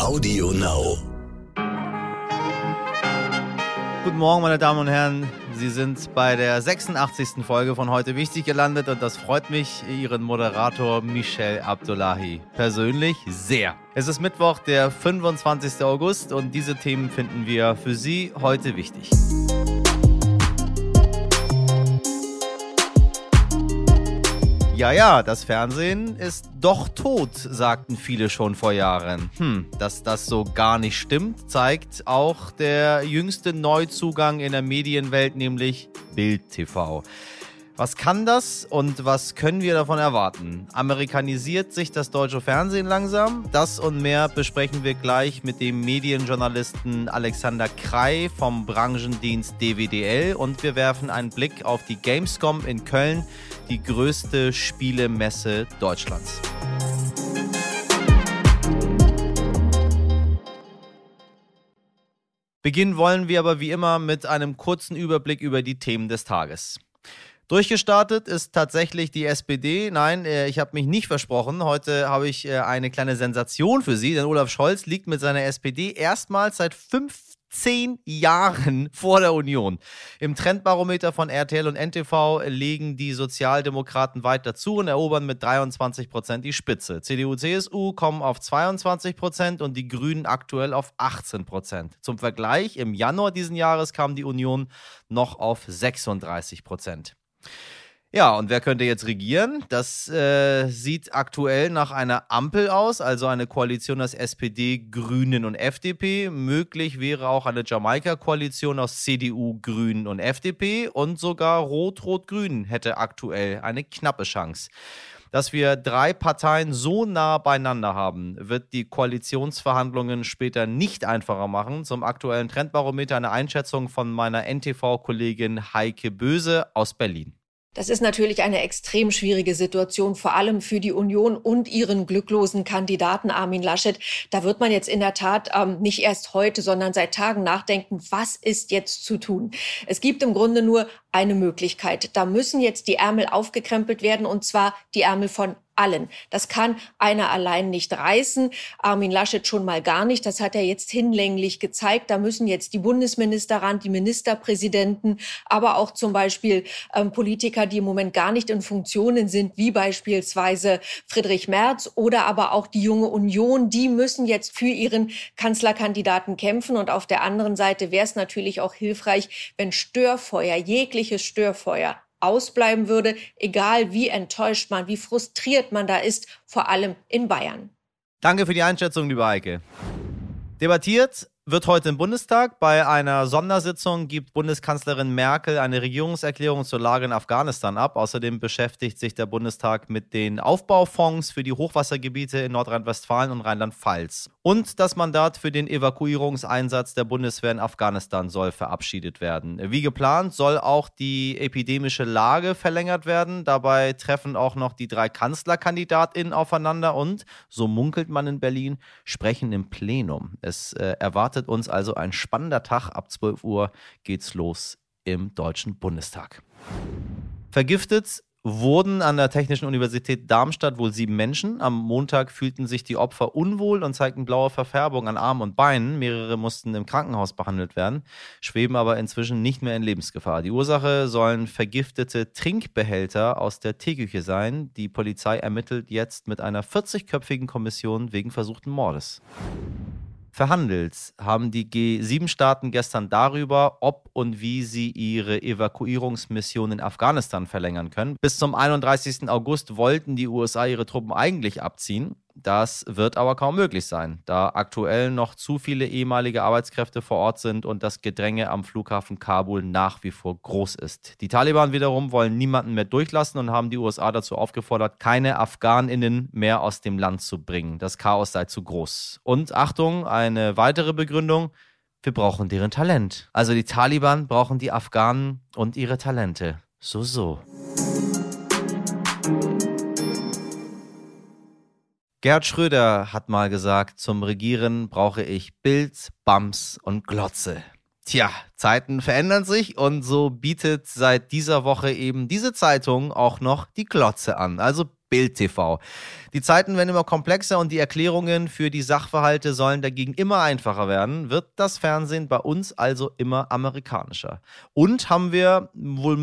Audio Now. Guten Morgen, meine Damen und Herren. Sie sind bei der 86. Folge von Heute Wichtig gelandet und das freut mich, Ihren Moderator Michel Abdullahi. Persönlich sehr. Es ist Mittwoch, der 25. August und diese Themen finden wir für Sie heute wichtig. Ja, ja, das Fernsehen ist doch tot, sagten viele schon vor Jahren. Hm, dass das so gar nicht stimmt, zeigt auch der jüngste Neuzugang in der Medienwelt, nämlich Bild TV. Was kann das und was können wir davon erwarten? Amerikanisiert sich das deutsche Fernsehen langsam? Das und mehr besprechen wir gleich mit dem Medienjournalisten Alexander Krei vom Branchendienst DWDL und wir werfen einen Blick auf die Gamescom in Köln, die größte Spielemesse Deutschlands. Beginnen wollen wir aber wie immer mit einem kurzen Überblick über die Themen des Tages. Durchgestartet ist tatsächlich die SPD. Nein, äh, ich habe mich nicht versprochen. Heute habe ich äh, eine kleine Sensation für Sie, denn Olaf Scholz liegt mit seiner SPD erstmals seit 15 Jahren vor der Union. Im Trendbarometer von RTL und NTV legen die Sozialdemokraten weit dazu und erobern mit 23 Prozent die Spitze. CDU, CSU kommen auf 22 Prozent und die Grünen aktuell auf 18 Prozent. Zum Vergleich, im Januar diesen Jahres kam die Union noch auf 36 Prozent. Ja, und wer könnte jetzt regieren? Das äh, sieht aktuell nach einer Ampel aus, also eine Koalition aus SPD, Grünen und FDP. Möglich wäre auch eine Jamaika-Koalition aus CDU, Grünen und FDP und sogar Rot-Rot-Grün hätte aktuell eine knappe Chance. Dass wir drei Parteien so nah beieinander haben, wird die Koalitionsverhandlungen später nicht einfacher machen. Zum aktuellen Trendbarometer eine Einschätzung von meiner NTV-Kollegin Heike Böse aus Berlin. Das ist natürlich eine extrem schwierige Situation, vor allem für die Union und ihren glücklosen Kandidaten Armin Laschet. Da wird man jetzt in der Tat ähm, nicht erst heute, sondern seit Tagen nachdenken, was ist jetzt zu tun. Es gibt im Grunde nur eine Möglichkeit. Da müssen jetzt die Ärmel aufgekrempelt werden, und zwar die Ärmel von allen. Das kann einer allein nicht reißen. Armin Laschet schon mal gar nicht. Das hat er jetzt hinlänglich gezeigt. Da müssen jetzt die Bundesminister ran, die Ministerpräsidenten, aber auch zum Beispiel ähm, Politiker, die im Moment gar nicht in Funktionen sind, wie beispielsweise Friedrich Merz oder aber auch die junge Union. Die müssen jetzt für ihren Kanzlerkandidaten kämpfen. Und auf der anderen Seite wäre es natürlich auch hilfreich, wenn Störfeuer, jegliches Störfeuer ausbleiben würde, egal wie enttäuscht man, wie frustriert man da ist, vor allem in Bayern. Danke für die Einschätzung, liebe Eike. Debattiert wird heute im Bundestag. Bei einer Sondersitzung gibt Bundeskanzlerin Merkel eine Regierungserklärung zur Lage in Afghanistan ab. Außerdem beschäftigt sich der Bundestag mit den Aufbaufonds für die Hochwassergebiete in Nordrhein-Westfalen und Rheinland-Pfalz. Und das Mandat für den Evakuierungseinsatz der Bundeswehr in Afghanistan soll verabschiedet werden. Wie geplant soll auch die epidemische Lage verlängert werden. Dabei treffen auch noch die drei KanzlerkandidatInnen aufeinander und, so munkelt man in Berlin, sprechen im Plenum. Es äh, erwartet erwartet uns also ein spannender Tag. Ab 12 Uhr geht's los im Deutschen Bundestag. Vergiftet wurden an der Technischen Universität Darmstadt wohl sieben Menschen. Am Montag fühlten sich die Opfer unwohl und zeigten blaue Verfärbung an Armen und Beinen. Mehrere mussten im Krankenhaus behandelt werden, schweben aber inzwischen nicht mehr in Lebensgefahr. Die Ursache sollen vergiftete Trinkbehälter aus der Teeküche sein. Die Polizei ermittelt jetzt mit einer 40-köpfigen Kommission wegen versuchten Mordes verhandelt haben die G7-Staaten gestern darüber, ob und wie sie ihre Evakuierungsmission in Afghanistan verlängern können. Bis zum 31. August wollten die USA ihre Truppen eigentlich abziehen. Das wird aber kaum möglich sein, da aktuell noch zu viele ehemalige Arbeitskräfte vor Ort sind und das Gedränge am Flughafen Kabul nach wie vor groß ist. Die Taliban wiederum wollen niemanden mehr durchlassen und haben die USA dazu aufgefordert, keine Afghaninnen mehr aus dem Land zu bringen. Das Chaos sei zu groß. Und Achtung, eine weitere Begründung, wir brauchen deren Talent. Also die Taliban brauchen die Afghanen und ihre Talente. So, so. Gerd Schröder hat mal gesagt, zum Regieren brauche ich Bild, Bams und Glotze. Tja, Zeiten verändern sich und so bietet seit dieser Woche eben diese Zeitung auch noch die Glotze an. Also Bild TV. Die Zeiten werden immer komplexer und die Erklärungen für die Sachverhalte sollen dagegen immer einfacher werden. Wird das Fernsehen bei uns also immer amerikanischer? Und haben wir wohl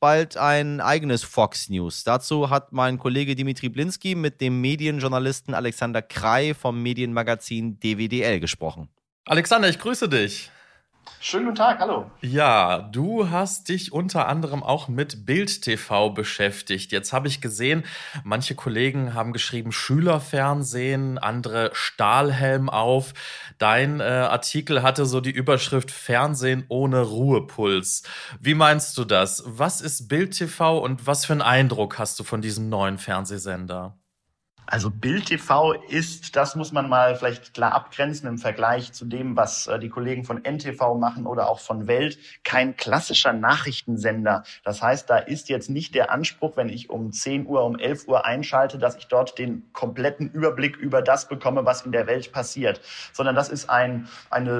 bald ein eigenes Fox News? Dazu hat mein Kollege Dimitri Blinski mit dem Medienjournalisten Alexander Krei vom Medienmagazin DWDL gesprochen. Alexander, ich grüße dich. Schönen guten Tag, hallo. Ja, du hast dich unter anderem auch mit Bild TV beschäftigt. Jetzt habe ich gesehen, manche Kollegen haben geschrieben Schülerfernsehen, andere Stahlhelm auf. Dein äh, Artikel hatte so die Überschrift Fernsehen ohne Ruhepuls. Wie meinst du das? Was ist Bild TV und was für einen Eindruck hast du von diesem neuen Fernsehsender? Also Bild TV ist, das muss man mal vielleicht klar abgrenzen im Vergleich zu dem, was äh, die Kollegen von NTV machen oder auch von Welt, kein klassischer Nachrichtensender. Das heißt, da ist jetzt nicht der Anspruch, wenn ich um 10 Uhr, um 11 Uhr einschalte, dass ich dort den kompletten Überblick über das bekomme, was in der Welt passiert, sondern das ist ein, eine,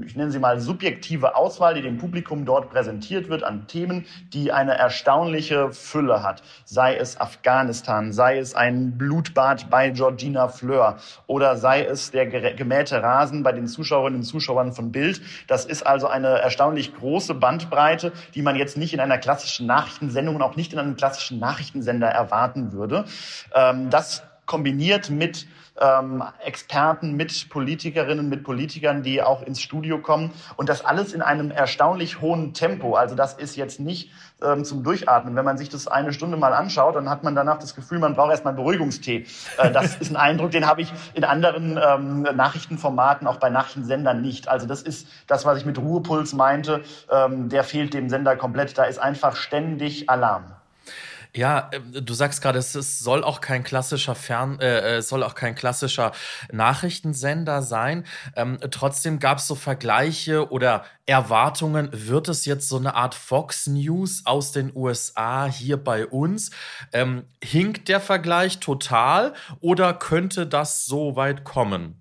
äh, ich nenne sie mal subjektive Auswahl, die dem Publikum dort präsentiert wird an Themen, die eine erstaunliche Fülle hat. Sei es Afghanistan, sei es ein Blutbad bei Georgina Fleur oder sei es der gemähte Rasen bei den Zuschauerinnen und Zuschauern von Bild. Das ist also eine erstaunlich große Bandbreite, die man jetzt nicht in einer klassischen Nachrichtensendung und auch nicht in einem klassischen Nachrichtensender erwarten würde. Ähm, das kombiniert mit ähm, Experten, mit Politikerinnen, mit Politikern, die auch ins Studio kommen. Und das alles in einem erstaunlich hohen Tempo. Also das ist jetzt nicht ähm, zum Durchatmen. Wenn man sich das eine Stunde mal anschaut, dann hat man danach das Gefühl, man braucht erstmal einen Beruhigungstee. Äh, das ist ein Eindruck, den habe ich in anderen ähm, Nachrichtenformaten, auch bei Nachrichtensendern nicht. Also das ist das, was ich mit Ruhepuls meinte. Ähm, der fehlt dem Sender komplett. Da ist einfach ständig Alarm. Ja, ähm, du sagst gerade, es soll auch kein klassischer Fern, äh, es soll auch kein klassischer Nachrichtensender sein. Ähm, trotzdem gab es so Vergleiche oder Erwartungen. Wird es jetzt so eine Art Fox News aus den USA hier bei uns? Ähm, hinkt der Vergleich total oder könnte das so weit kommen?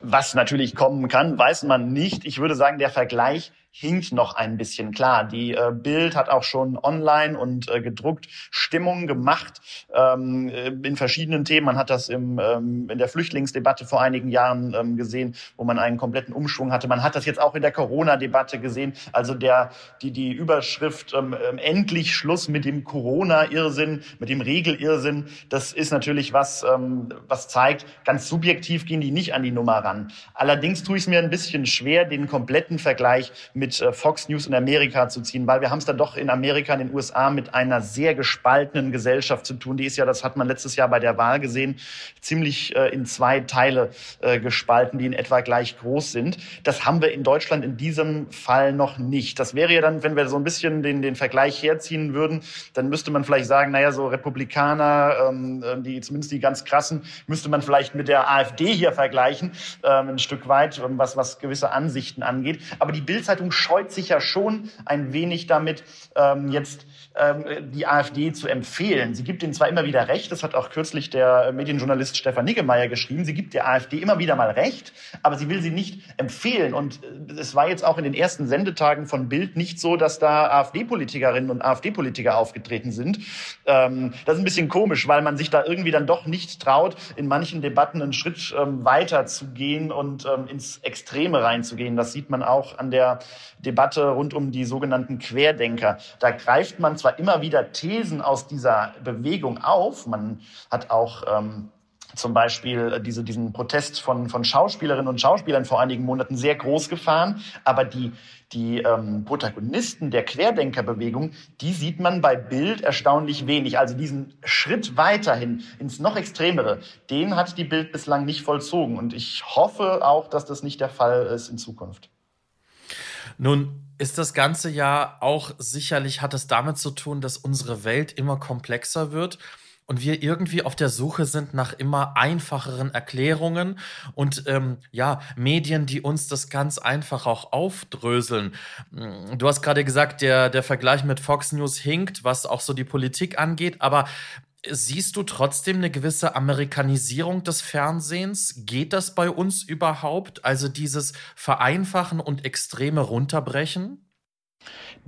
Was natürlich kommen kann, weiß man nicht. Ich würde sagen, der Vergleich hinkt noch ein bisschen. Klar, die äh, Bild hat auch schon online und äh, gedruckt Stimmung gemacht ähm, äh, in verschiedenen Themen. Man hat das im, ähm, in der Flüchtlingsdebatte vor einigen Jahren ähm, gesehen, wo man einen kompletten Umschwung hatte. Man hat das jetzt auch in der Corona-Debatte gesehen. Also der, die, die Überschrift ähm, ähm endlich Schluss mit dem Corona-Irrsinn, mit dem Regelirrsinn, das ist natürlich was, ähm, was zeigt, ganz subjektiv gehen die nicht an die Nummer ran. Allerdings tue ich es mir ein bisschen schwer, den kompletten Vergleich mit äh, Fox News in Amerika zu ziehen, weil wir haben es dann doch in Amerika, in den USA mit einer sehr gespaltenen Gesellschaft zu tun. Die ist ja, das hat man letztes Jahr bei der Wahl gesehen, ziemlich äh, in zwei Teile äh, gespalten, die in etwa gleich groß sind. Das haben wir in Deutschland in diesem Fall noch nicht. Das wäre ja dann, wenn wir so ein bisschen den, den Vergleich herziehen würden, dann müsste man vielleicht sagen, naja, so Republikaner, ähm, die zumindest die ganz krassen, müsste man vielleicht mit der AfD hier vergleichen, ähm, ein Stück weit, was, was gewisse Ansichten angeht. Aber die Bildzeitung scheut sich ja schon ein wenig damit, ähm, jetzt ähm, die AfD zu empfehlen. Sie gibt ihnen zwar immer wieder recht, das hat auch kürzlich der Medienjournalist Stefan Niggemeier geschrieben, sie gibt der AfD immer wieder mal recht, aber sie will sie nicht empfehlen. Und äh, es war jetzt auch in den ersten Sendetagen von Bild nicht so, dass da AfD-Politikerinnen und AfD-Politiker aufgetreten sind. Ähm, das ist ein bisschen komisch, weil man sich da irgendwie dann doch nicht traut, in manchen Debatten einen Schritt ähm, weiter zu gehen und ähm, ins Extreme reinzugehen. Das sieht man auch an der Debatte rund um die sogenannten Querdenker. Da greift man zwar immer wieder Thesen aus dieser Bewegung auf, man hat auch ähm, zum Beispiel diese, diesen Protest von, von Schauspielerinnen und Schauspielern vor einigen Monaten sehr groß gefahren. Aber die, die ähm, Protagonisten der Querdenkerbewegung, die sieht man bei Bild erstaunlich wenig. Also diesen Schritt weiterhin ins noch Extremere, den hat die Bild bislang nicht vollzogen. Und ich hoffe auch, dass das nicht der Fall ist in Zukunft. Nun ist das Ganze ja auch sicherlich, hat es damit zu tun, dass unsere Welt immer komplexer wird und wir irgendwie auf der Suche sind nach immer einfacheren Erklärungen und ähm, ja, Medien, die uns das ganz einfach auch aufdröseln. Du hast gerade gesagt, der, der Vergleich mit Fox News hinkt, was auch so die Politik angeht, aber Siehst du trotzdem eine gewisse Amerikanisierung des Fernsehens? Geht das bei uns überhaupt? Also dieses Vereinfachen und extreme Runterbrechen?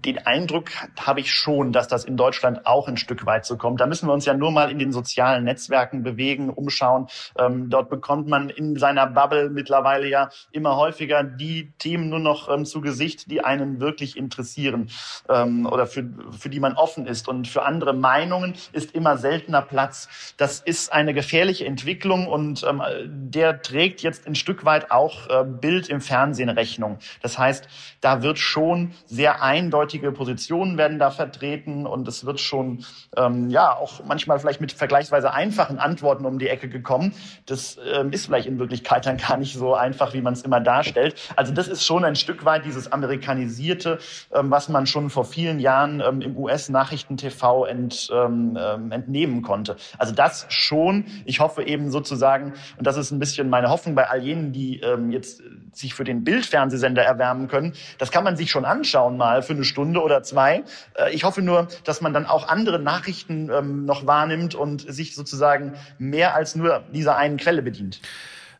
Den Eindruck habe ich schon, dass das in Deutschland auch ein Stück weit so kommt. Da müssen wir uns ja nur mal in den sozialen Netzwerken bewegen, umschauen. Ähm, dort bekommt man in seiner Bubble mittlerweile ja immer häufiger die Themen nur noch ähm, zu Gesicht, die einen wirklich interessieren ähm, oder für, für die man offen ist. Und für andere Meinungen ist immer seltener Platz. Das ist eine gefährliche Entwicklung und ähm, der trägt jetzt ein Stück weit auch äh, Bild im Fernsehen Rechnung. Das heißt, da wird schon sehr eindeutige Positionen werden da vertreten und es wird schon ähm, ja auch manchmal vielleicht mit vergleichsweise einfachen Antworten um die Ecke gekommen. Das ähm, ist vielleicht in Wirklichkeit dann gar nicht so einfach, wie man es immer darstellt. Also das ist schon ein Stück weit dieses amerikanisierte, ähm, was man schon vor vielen Jahren ähm, im US-Nachrichten-TV ent, ähm, ähm, entnehmen konnte. Also das schon. Ich hoffe eben sozusagen, und das ist ein bisschen meine Hoffnung bei all jenen, die ähm, jetzt sich für den Bildfernsehsender erwärmen können. Das kann man sich schon anschauen mal für eine Stunde oder zwei. Äh, ich hoffe nur, dass man dann auch andere Nachrichten ähm, noch wahrnimmt und sich sozusagen mehr als nur dieser einen Quelle bedient.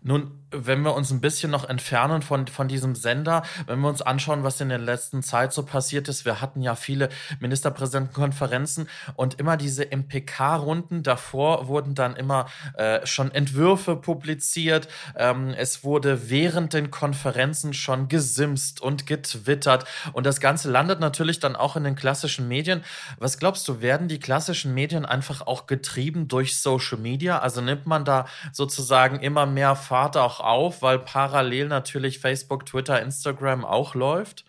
Nun, wenn wir uns ein bisschen noch entfernen von, von diesem Sender, wenn wir uns anschauen, was in der letzten Zeit so passiert ist, wir hatten ja viele Ministerpräsidentenkonferenzen und immer diese MPK-Runden davor wurden dann immer äh, schon Entwürfe publiziert. Ähm, es wurde während den Konferenzen schon gesimst und getwittert und das Ganze landet natürlich dann auch in den klassischen Medien. Was glaubst du, werden die klassischen Medien einfach auch getrieben durch Social Media? Also nimmt man da sozusagen immer mehr Fahrt auch auf, weil parallel natürlich Facebook, Twitter, Instagram auch läuft?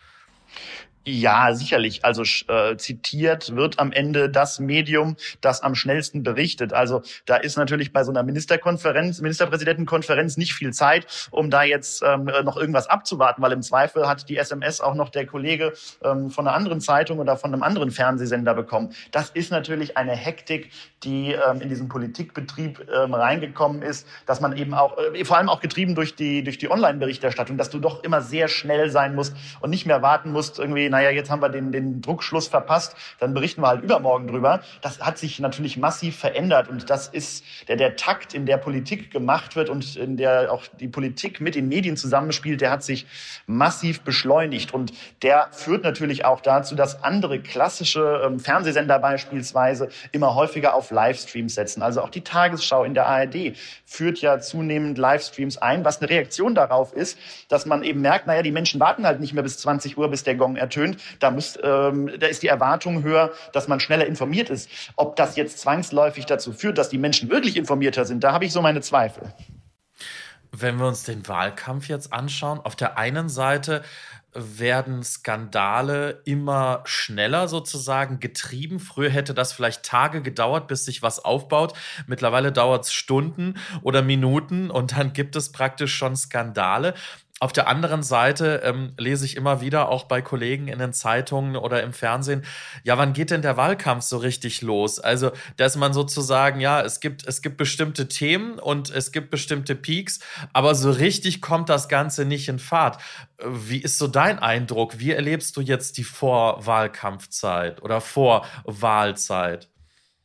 Ja, sicherlich. Also äh, zitiert wird am Ende das Medium, das am schnellsten berichtet. Also da ist natürlich bei so einer Ministerkonferenz, Ministerpräsidentenkonferenz nicht viel Zeit, um da jetzt ähm, noch irgendwas abzuwarten, weil im Zweifel hat die SMS auch noch der Kollege ähm, von einer anderen Zeitung oder von einem anderen Fernsehsender bekommen. Das ist natürlich eine Hektik, die ähm, in diesen Politikbetrieb ähm, reingekommen ist, dass man eben auch, äh, vor allem auch getrieben durch die durch die Online-Berichterstattung, dass du doch immer sehr schnell sein musst und nicht mehr warten musst irgendwie naja, jetzt haben wir den, den Druckschluss verpasst, dann berichten wir halt übermorgen drüber. Das hat sich natürlich massiv verändert und das ist der, der Takt, in der Politik gemacht wird und in der auch die Politik mit den Medien zusammenspielt, der hat sich massiv beschleunigt und der führt natürlich auch dazu, dass andere klassische ähm, Fernsehsender beispielsweise immer häufiger auf Livestreams setzen. Also auch die Tagesschau in der ARD führt ja zunehmend Livestreams ein, was eine Reaktion darauf ist, dass man eben merkt, naja, die Menschen warten halt nicht mehr bis 20 Uhr, bis der Gong ertönt, ertönt, da, muss, ähm, da ist die Erwartung höher, dass man schneller informiert ist. Ob das jetzt zwangsläufig dazu führt, dass die Menschen wirklich informierter sind, da habe ich so meine Zweifel. Wenn wir uns den Wahlkampf jetzt anschauen, auf der einen Seite werden Skandale immer schneller sozusagen getrieben. Früher hätte das vielleicht Tage gedauert, bis sich was aufbaut. Mittlerweile dauert es Stunden oder Minuten und dann gibt es praktisch schon Skandale. Auf der anderen Seite ähm, lese ich immer wieder auch bei Kollegen in den Zeitungen oder im Fernsehen, ja, wann geht denn der Wahlkampf so richtig los? Also, dass man sozusagen, ja, es gibt, es gibt bestimmte Themen und es gibt bestimmte Peaks, aber so richtig kommt das Ganze nicht in Fahrt. Wie ist so dein Eindruck? Wie erlebst du jetzt die Vorwahlkampfzeit oder Vorwahlzeit?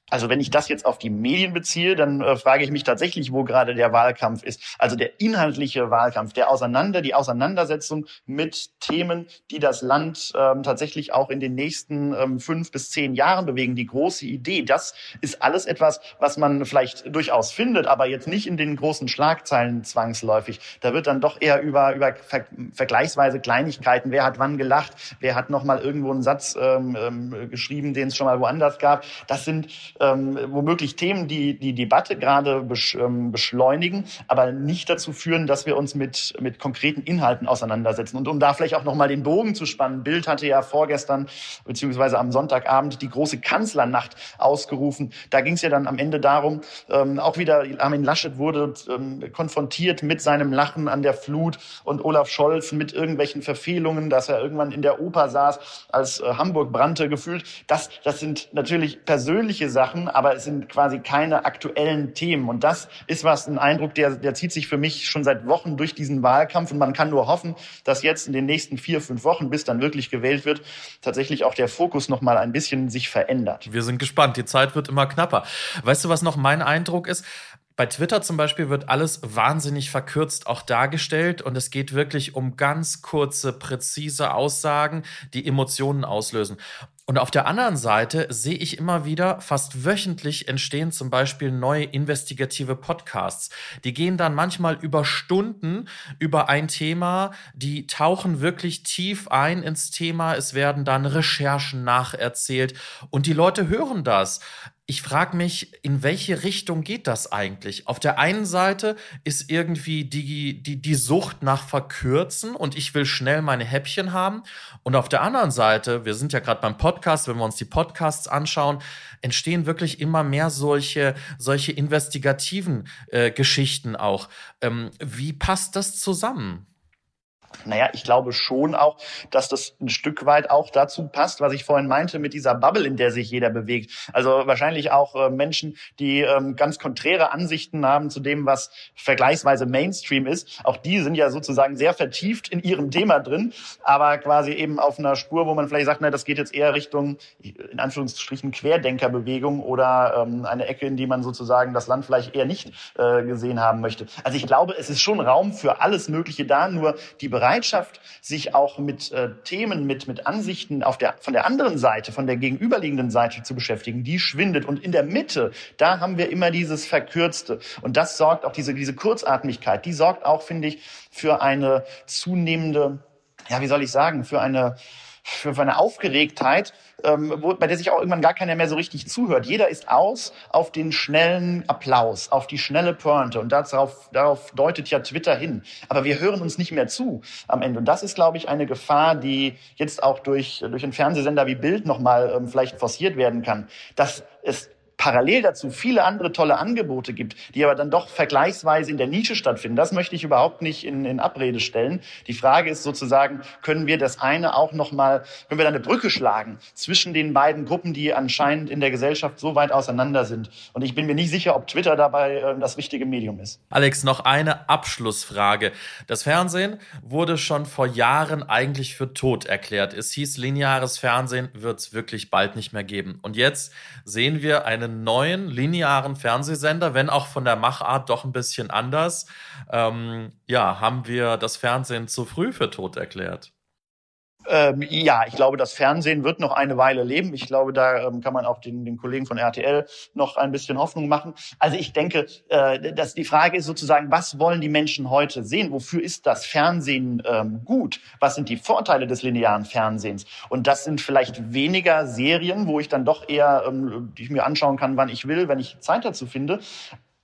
Also wenn ich das jetzt auf die Medien beziehe, dann äh, frage ich mich tatsächlich, wo gerade der Wahlkampf ist. Also der inhaltliche Wahlkampf, der Auseinander, die Auseinandersetzung mit Themen, die das Land ähm, tatsächlich auch in den nächsten ähm, fünf bis zehn Jahren bewegen. Die große Idee, das ist alles etwas, was man vielleicht durchaus findet, aber jetzt nicht in den großen Schlagzeilen zwangsläufig. Da wird dann doch eher über, über ver vergleichsweise Kleinigkeiten, wer hat wann gelacht, wer hat noch mal irgendwo einen Satz ähm, ähm, geschrieben, den es schon mal woanders gab. Das sind ähm, womöglich Themen, die die Debatte gerade besch, ähm, beschleunigen, aber nicht dazu führen, dass wir uns mit, mit konkreten Inhalten auseinandersetzen. Und um da vielleicht auch nochmal den Bogen zu spannen, Bild hatte ja vorgestern beziehungsweise am Sonntagabend die große Kanzlernacht ausgerufen. Da ging es ja dann am Ende darum, ähm, auch wieder Armin Laschet wurde ähm, konfrontiert mit seinem Lachen an der Flut und Olaf Scholz mit irgendwelchen Verfehlungen, dass er irgendwann in der Oper saß, als äh, Hamburg brannte, gefühlt. Das, das sind natürlich persönliche Sachen, Sachen, aber es sind quasi keine aktuellen Themen. Und das ist was, ein Eindruck, der, der zieht sich für mich schon seit Wochen durch diesen Wahlkampf. Und man kann nur hoffen, dass jetzt in den nächsten vier, fünf Wochen, bis dann wirklich gewählt wird, tatsächlich auch der Fokus noch mal ein bisschen sich verändert. Wir sind gespannt. Die Zeit wird immer knapper. Weißt du, was noch mein Eindruck ist? Bei Twitter zum Beispiel wird alles wahnsinnig verkürzt auch dargestellt und es geht wirklich um ganz kurze, präzise Aussagen, die Emotionen auslösen. Und auf der anderen Seite sehe ich immer wieder, fast wöchentlich entstehen zum Beispiel neue investigative Podcasts. Die gehen dann manchmal über Stunden über ein Thema, die tauchen wirklich tief ein ins Thema. Es werden dann Recherchen nacherzählt und die Leute hören das ich frage mich, in welche Richtung geht das eigentlich? Auf der einen Seite ist irgendwie die, die, die Sucht nach Verkürzen und ich will schnell meine Häppchen haben. Und auf der anderen Seite, wir sind ja gerade beim Podcast, wenn wir uns die Podcasts anschauen, entstehen wirklich immer mehr solche, solche investigativen äh, Geschichten auch. Ähm, wie passt das zusammen? Naja, ich glaube schon auch, dass das ein Stück weit auch dazu passt, was ich vorhin meinte, mit dieser Bubble, in der sich jeder bewegt. Also wahrscheinlich auch äh, Menschen, die ähm, ganz konträre Ansichten haben zu dem, was vergleichsweise Mainstream ist. Auch die sind ja sozusagen sehr vertieft in ihrem Thema drin, aber quasi eben auf einer Spur, wo man vielleicht sagt, na, das geht jetzt eher Richtung, in Anführungsstrichen, Querdenkerbewegung oder ähm, eine Ecke, in die man sozusagen das Land vielleicht eher nicht äh, gesehen haben möchte. Also ich glaube, es ist schon Raum für alles Mögliche da, nur die Bereiche Bereitschaft, sich auch mit äh, Themen, mit, mit Ansichten auf der, von der anderen Seite, von der gegenüberliegenden Seite zu beschäftigen, die schwindet. Und in der Mitte, da haben wir immer dieses Verkürzte. Und das sorgt auch, diese, diese Kurzatmigkeit, die sorgt auch, finde ich, für eine zunehmende, ja, wie soll ich sagen, für eine, für eine Aufgeregtheit, ähm, wo, bei der sich auch irgendwann gar keiner mehr so richtig zuhört. Jeder ist aus auf den schnellen Applaus, auf die schnelle Pointe. Und darauf, darauf deutet ja Twitter hin. Aber wir hören uns nicht mehr zu am Ende. Und das ist, glaube ich, eine Gefahr, die jetzt auch durch, durch einen Fernsehsender wie Bild nochmal ähm, vielleicht forciert werden kann. Dass es parallel dazu viele andere tolle Angebote gibt, die aber dann doch vergleichsweise in der Nische stattfinden. Das möchte ich überhaupt nicht in, in Abrede stellen. Die Frage ist sozusagen, können wir das eine auch nochmal, können wir da eine Brücke schlagen zwischen den beiden Gruppen, die anscheinend in der Gesellschaft so weit auseinander sind. Und ich bin mir nicht sicher, ob Twitter dabei äh, das richtige Medium ist. Alex, noch eine Abschlussfrage. Das Fernsehen wurde schon vor Jahren eigentlich für tot erklärt. Es hieß, lineares Fernsehen wird es wirklich bald nicht mehr geben. Und jetzt sehen wir einen neuen linearen Fernsehsender, wenn auch von der Machart doch ein bisschen anders. Ähm, ja, haben wir das Fernsehen zu früh für tot erklärt? Ähm, ja, ich glaube, das Fernsehen wird noch eine Weile leben. Ich glaube, da ähm, kann man auch den, den Kollegen von RTL noch ein bisschen Hoffnung machen. Also ich denke, äh, dass die Frage ist sozusagen, was wollen die Menschen heute sehen? Wofür ist das Fernsehen ähm, gut? Was sind die Vorteile des linearen Fernsehens? Und das sind vielleicht weniger Serien, wo ich dann doch eher, ähm, die ich mir anschauen kann, wann ich will, wenn ich Zeit dazu finde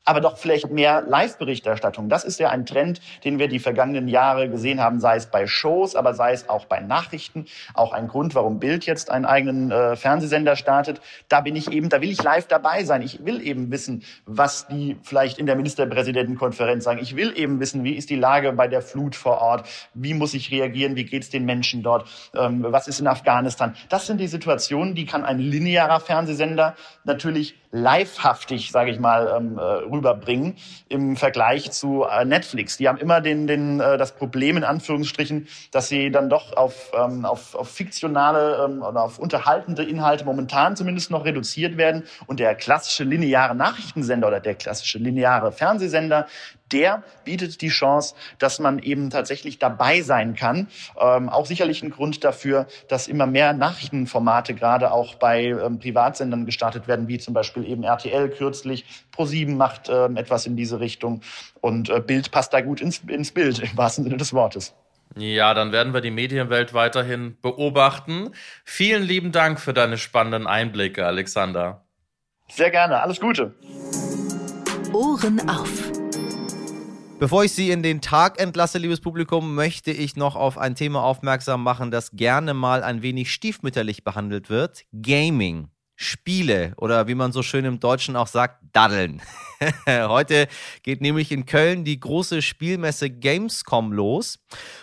aber doch vielleicht mehr Live-Berichterstattung. Das ist ja ein Trend, den wir die vergangenen Jahre gesehen haben, sei es bei Shows, aber sei es auch bei Nachrichten. Auch ein Grund, warum Bild jetzt einen eigenen äh, Fernsehsender startet. Da bin ich eben, da will ich live dabei sein. Ich will eben wissen, was die vielleicht in der Ministerpräsidentenkonferenz sagen. Ich will eben wissen, wie ist die Lage bei der Flut vor Ort? Wie muss ich reagieren? Wie geht es den Menschen dort? Ähm, was ist in Afghanistan? Das sind die Situationen, die kann ein linearer Fernsehsender natürlich livehaftig, sage ich mal, ähm, äh, rüberbringen im Vergleich zu äh, Netflix. Die haben immer den, den, äh, das Problem in Anführungsstrichen, dass sie dann doch auf, ähm, auf, auf fiktionale ähm, oder auf unterhaltende Inhalte momentan zumindest noch reduziert werden und der klassische lineare Nachrichtensender oder der klassische lineare Fernsehsender, der bietet die Chance, dass man eben tatsächlich dabei sein kann. Ähm, auch sicherlich ein Grund dafür, dass immer mehr Nachrichtenformate gerade auch bei ähm, Privatsendern gestartet werden, wie zum Beispiel eben RTL kürzlich. Pro7 macht ähm, etwas in diese Richtung und äh, Bild passt da gut ins, ins Bild im wahrsten Sinne des Wortes. Ja, dann werden wir die Medienwelt weiterhin beobachten. Vielen lieben Dank für deine spannenden Einblicke, Alexander. Sehr gerne. Alles Gute. Ohren auf. Bevor ich Sie in den Tag entlasse, liebes Publikum, möchte ich noch auf ein Thema aufmerksam machen, das gerne mal ein wenig stiefmütterlich behandelt wird. Gaming. Spiele oder wie man so schön im Deutschen auch sagt, daddeln. Heute geht nämlich in Köln die große Spielmesse Gamescom los.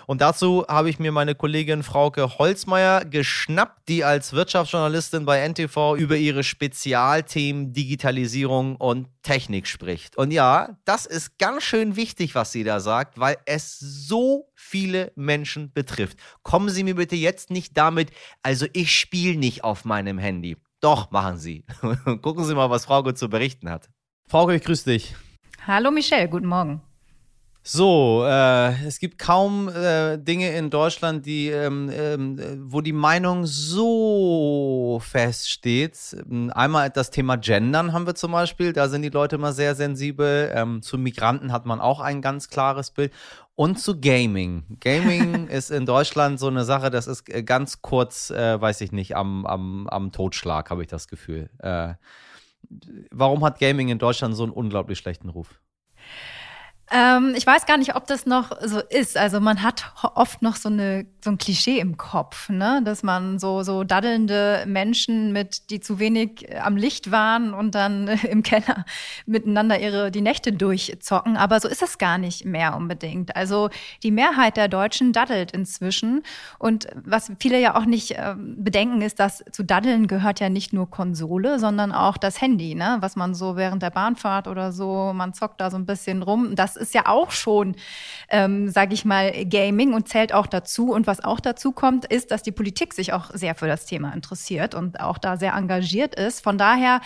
Und dazu habe ich mir meine Kollegin Frauke Holzmeier geschnappt, die als Wirtschaftsjournalistin bei NTV über ihre Spezialthemen Digitalisierung und Technik spricht. Und ja, das ist ganz schön wichtig, was sie da sagt, weil es so viele Menschen betrifft. Kommen Sie mir bitte jetzt nicht damit, also ich spiele nicht auf meinem Handy. Doch, machen Sie. Gucken Sie mal, was Frauke zu berichten hat. Frauke, ich grüße dich. Hallo Michelle, guten Morgen. So, äh, es gibt kaum äh, Dinge in Deutschland, die, ähm, ähm, wo die Meinung so feststeht. Einmal das Thema Gendern haben wir zum Beispiel, da sind die Leute immer sehr sensibel. Ähm, zu Migranten hat man auch ein ganz klares Bild. Und zu Gaming. Gaming ist in Deutschland so eine Sache, das ist äh, ganz kurz, äh, weiß ich nicht, am, am, am Totschlag, habe ich das Gefühl. Äh, warum hat Gaming in Deutschland so einen unglaublich schlechten Ruf? Ähm, ich weiß gar nicht, ob das noch so ist. Also man hat oft noch so, eine, so ein Klischee im Kopf, ne? dass man so, so daddelnde Menschen mit, die zu wenig am Licht waren und dann im Keller miteinander ihre die Nächte durchzocken. Aber so ist es gar nicht mehr unbedingt. Also die Mehrheit der Deutschen daddelt inzwischen. Und was viele ja auch nicht äh, bedenken, ist, dass zu daddeln gehört ja nicht nur Konsole, sondern auch das Handy, ne? was man so während der Bahnfahrt oder so, man zockt da so ein bisschen rum. Das ist ja auch schon, ähm, sage ich mal, Gaming und zählt auch dazu. Und was auch dazu kommt, ist, dass die Politik sich auch sehr für das Thema interessiert und auch da sehr engagiert ist. Von daher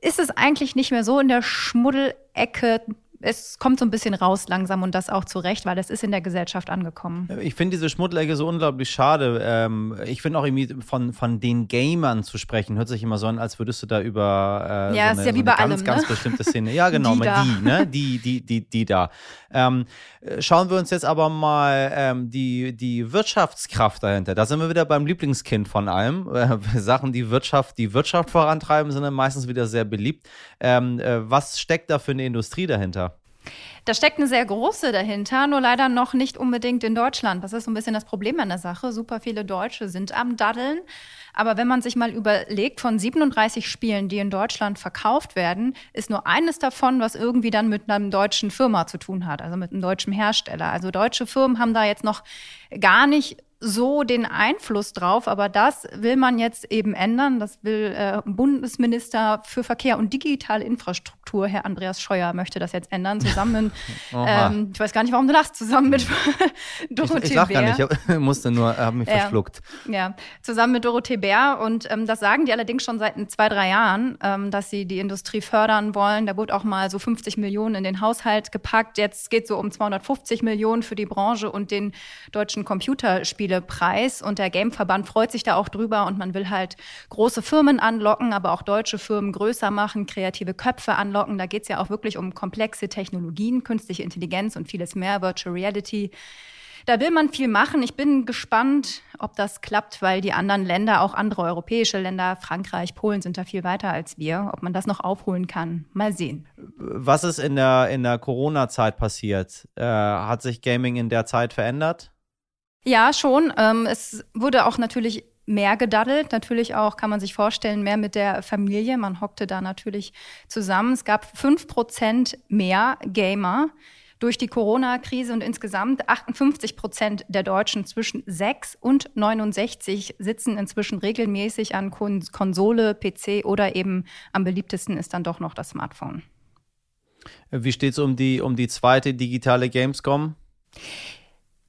ist es eigentlich nicht mehr so in der Schmuddelecke es kommt so ein bisschen raus langsam und das auch zu Recht, weil das ist in der Gesellschaft angekommen. Ich finde diese Schmuddelecke so unglaublich schade. Ähm, ich finde auch irgendwie von, von den Gamern zu sprechen, hört sich immer so an, als würdest du da über äh, ja, so eine, ist ja wie so bei ganz, allem, ganz ne? bestimmte Szene. Ja, genau, die, da. die, ne? Die, die, die, die da. Ähm, schauen wir uns jetzt aber mal ähm, die, die Wirtschaftskraft dahinter. Da sind wir wieder beim Lieblingskind von allem. Äh, Sachen, die Wirtschaft, die Wirtschaft vorantreiben, sind dann meistens wieder sehr beliebt. Ähm, äh, was steckt da für eine Industrie dahinter? Da steckt eine sehr große dahinter, nur leider noch nicht unbedingt in Deutschland. Das ist so ein bisschen das Problem an der Sache. Super viele Deutsche sind am Daddeln. Aber wenn man sich mal überlegt, von 37 Spielen, die in Deutschland verkauft werden, ist nur eines davon, was irgendwie dann mit einer deutschen Firma zu tun hat, also mit einem deutschen Hersteller. Also deutsche Firmen haben da jetzt noch gar nicht so den Einfluss drauf, aber das will man jetzt eben ändern. Das will äh, Bundesminister für Verkehr und digitale Infrastruktur, Herr Andreas Scheuer, möchte das jetzt ändern, zusammen. ähm, ich weiß gar nicht, warum du lachst, zusammen mit Dorothee Ich, ich lach gar nicht, ich musste nur, habe mich ja, verschluckt. Ja, zusammen mit Dorothee Bär und ähm, das sagen die allerdings schon seit zwei, drei Jahren, ähm, dass sie die Industrie fördern wollen. Da wurde auch mal so 50 Millionen in den Haushalt gepackt. Jetzt geht es so um 250 Millionen für die Branche und den deutschen Computerspiel Preis und der Gameverband freut sich da auch drüber und man will halt große Firmen anlocken, aber auch deutsche Firmen größer machen, kreative Köpfe anlocken. Da geht es ja auch wirklich um komplexe Technologien, künstliche Intelligenz und vieles mehr, Virtual Reality. Da will man viel machen. Ich bin gespannt, ob das klappt, weil die anderen Länder, auch andere europäische Länder, Frankreich, Polen sind da viel weiter als wir, ob man das noch aufholen kann. Mal sehen. Was ist in der, in der Corona-Zeit passiert? Äh, hat sich Gaming in der Zeit verändert? Ja, schon. Ähm, es wurde auch natürlich mehr gedaddelt. Natürlich auch, kann man sich vorstellen, mehr mit der Familie. Man hockte da natürlich zusammen. Es gab fünf Prozent mehr Gamer durch die Corona-Krise und insgesamt 58 Prozent der Deutschen zwischen 6 und 69 sitzen inzwischen regelmäßig an Kon Konsole, PC oder eben am beliebtesten ist dann doch noch das Smartphone. Wie steht es um die, um die zweite digitale Gamescom?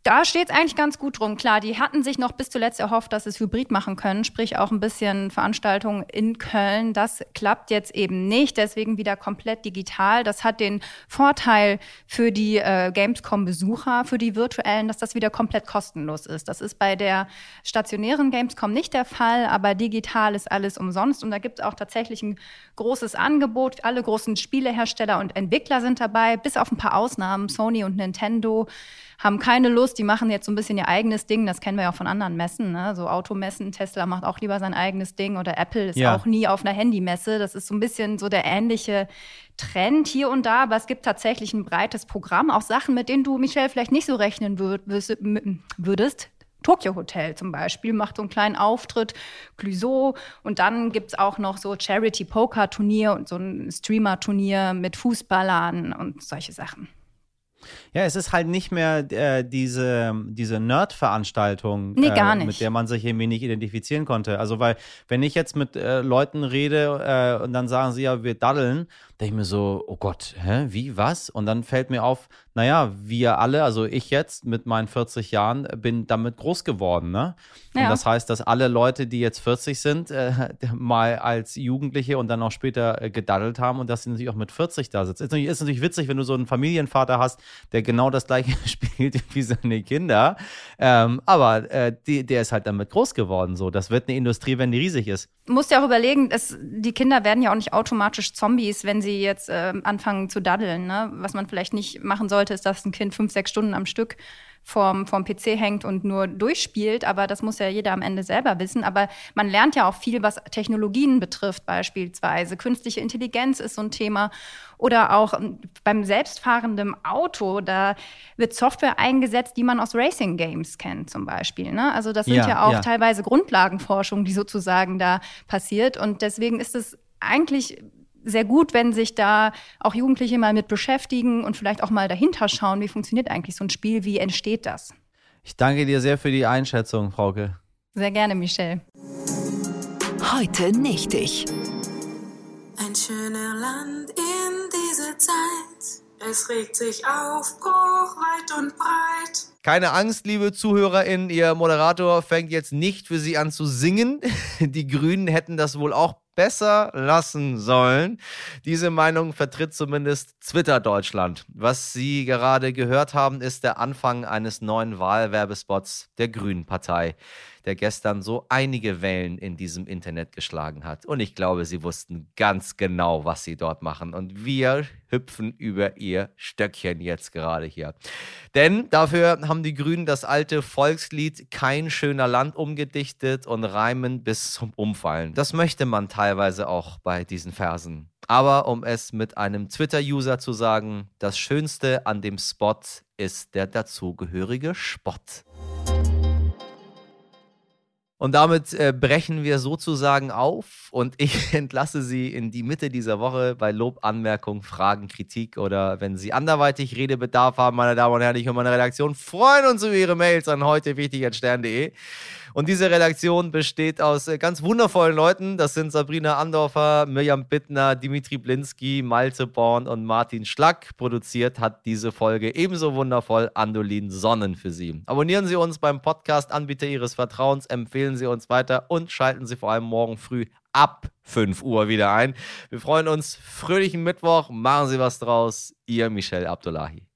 Da steht es eigentlich ganz gut drum. Klar, die hatten sich noch bis zuletzt erhofft, dass es hybrid machen können, sprich auch ein bisschen Veranstaltungen in Köln. Das klappt jetzt eben nicht, deswegen wieder komplett digital. Das hat den Vorteil für die äh, Gamescom-Besucher, für die virtuellen, dass das wieder komplett kostenlos ist. Das ist bei der stationären Gamescom nicht der Fall, aber digital ist alles umsonst und da gibt es auch tatsächlich ein großes Angebot. Alle großen Spielehersteller und Entwickler sind dabei, bis auf ein paar Ausnahmen, Sony und Nintendo haben keine Lust, die machen jetzt so ein bisschen ihr eigenes Ding. Das kennen wir ja auch von anderen Messen, ne? so Automessen. Tesla macht auch lieber sein eigenes Ding oder Apple ist ja. auch nie auf einer Handymesse. Das ist so ein bisschen so der ähnliche Trend hier und da, aber es gibt tatsächlich ein breites Programm, auch Sachen, mit denen du, Michelle, vielleicht nicht so rechnen würdest. Tokyo Hotel zum Beispiel macht so einen kleinen Auftritt, Clouseau. Und dann gibt es auch noch so Charity-Poker-Turnier und so ein Streamer-Turnier mit Fußballern und solche Sachen. Ja, es ist halt nicht mehr äh, diese, diese Nerd-Veranstaltung, nee, äh, mit der man sich irgendwie nicht identifizieren konnte. Also, weil, wenn ich jetzt mit äh, Leuten rede äh, und dann sagen sie ja, wir daddeln, denke ich mir so, oh Gott, hä, wie, was? Und dann fällt mir auf, naja, wir alle, also ich jetzt mit meinen 40 Jahren, bin damit groß geworden, ne? Ja. Und das heißt, dass alle Leute, die jetzt 40 sind, äh, mal als Jugendliche und dann auch später äh, gedaddelt haben und dass sie natürlich auch mit 40 da sitzen. Ist natürlich, ist natürlich witzig, wenn du so einen Familienvater hast, der genau das gleiche spielt wie seine Kinder. Ähm, aber äh, die, der ist halt damit groß geworden. So, das wird eine Industrie, wenn die riesig ist. Du musst ja auch überlegen, es, die Kinder werden ja auch nicht automatisch Zombies, wenn sie jetzt äh, anfangen zu daddeln. Ne? Was man vielleicht nicht machen sollte, ist, dass ein Kind fünf, sechs Stunden am Stück vorm, vorm PC hängt und nur durchspielt. Aber das muss ja jeder am Ende selber wissen. Aber man lernt ja auch viel, was Technologien betrifft, beispielsweise. Künstliche Intelligenz ist so ein Thema. Oder auch ähm, beim selbstfahrenden Auto, da wird Software eingesetzt, die man aus Racing Games kennt, zum Beispiel. Ne? Also das sind ja, ja auch ja. teilweise Grundlagenforschung, die sozusagen da passiert. Und deswegen ist es eigentlich sehr gut, wenn sich da auch Jugendliche mal mit beschäftigen und vielleicht auch mal dahinter schauen, wie funktioniert eigentlich so ein Spiel, wie entsteht das. Ich danke dir sehr für die Einschätzung, Frauke. Sehr gerne, Michelle. Heute nicht ich. Ein schöner Land in dieser Zeit. Es regt sich auf, Bruch weit und breit. Keine Angst, liebe ZuhörerInnen, Ihr Moderator fängt jetzt nicht für Sie an zu singen. Die Grünen hätten das wohl auch besser lassen sollen. Diese Meinung vertritt zumindest Twitter Deutschland. Was Sie gerade gehört haben, ist der Anfang eines neuen Wahlwerbespots der Grünen Partei der gestern so einige Wellen in diesem Internet geschlagen hat. Und ich glaube, sie wussten ganz genau, was sie dort machen. Und wir hüpfen über ihr Stöckchen jetzt gerade hier. Denn dafür haben die Grünen das alte Volkslied Kein schöner Land umgedichtet und reimen bis zum Umfallen. Das möchte man teilweise auch bei diesen Versen. Aber um es mit einem Twitter-User zu sagen, das Schönste an dem Spot ist der dazugehörige Spott. Und damit äh, brechen wir sozusagen auf und ich entlasse Sie in die Mitte dieser Woche bei Lob, Anmerkung, Fragen, Kritik oder wenn Sie anderweitig Redebedarf haben, meine Damen und Herren, ich und meine Redaktion freuen uns über Ihre Mails an heute wichtig.stern.de. Und diese Redaktion besteht aus äh, ganz wundervollen Leuten. Das sind Sabrina Andorfer, Mirjam Bittner, Dimitri Blinski, Malte Born und Martin Schlack. Produziert hat diese Folge ebenso wundervoll Andolin Sonnen für Sie. Abonnieren Sie uns beim Podcast-Anbieter Ihres Vertrauens, empfehlen Sie uns weiter und schalten Sie vor allem morgen früh ab 5 Uhr wieder ein. Wir freuen uns. Fröhlichen Mittwoch. Machen Sie was draus. Ihr Michel Abdullahi.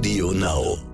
Audio Now.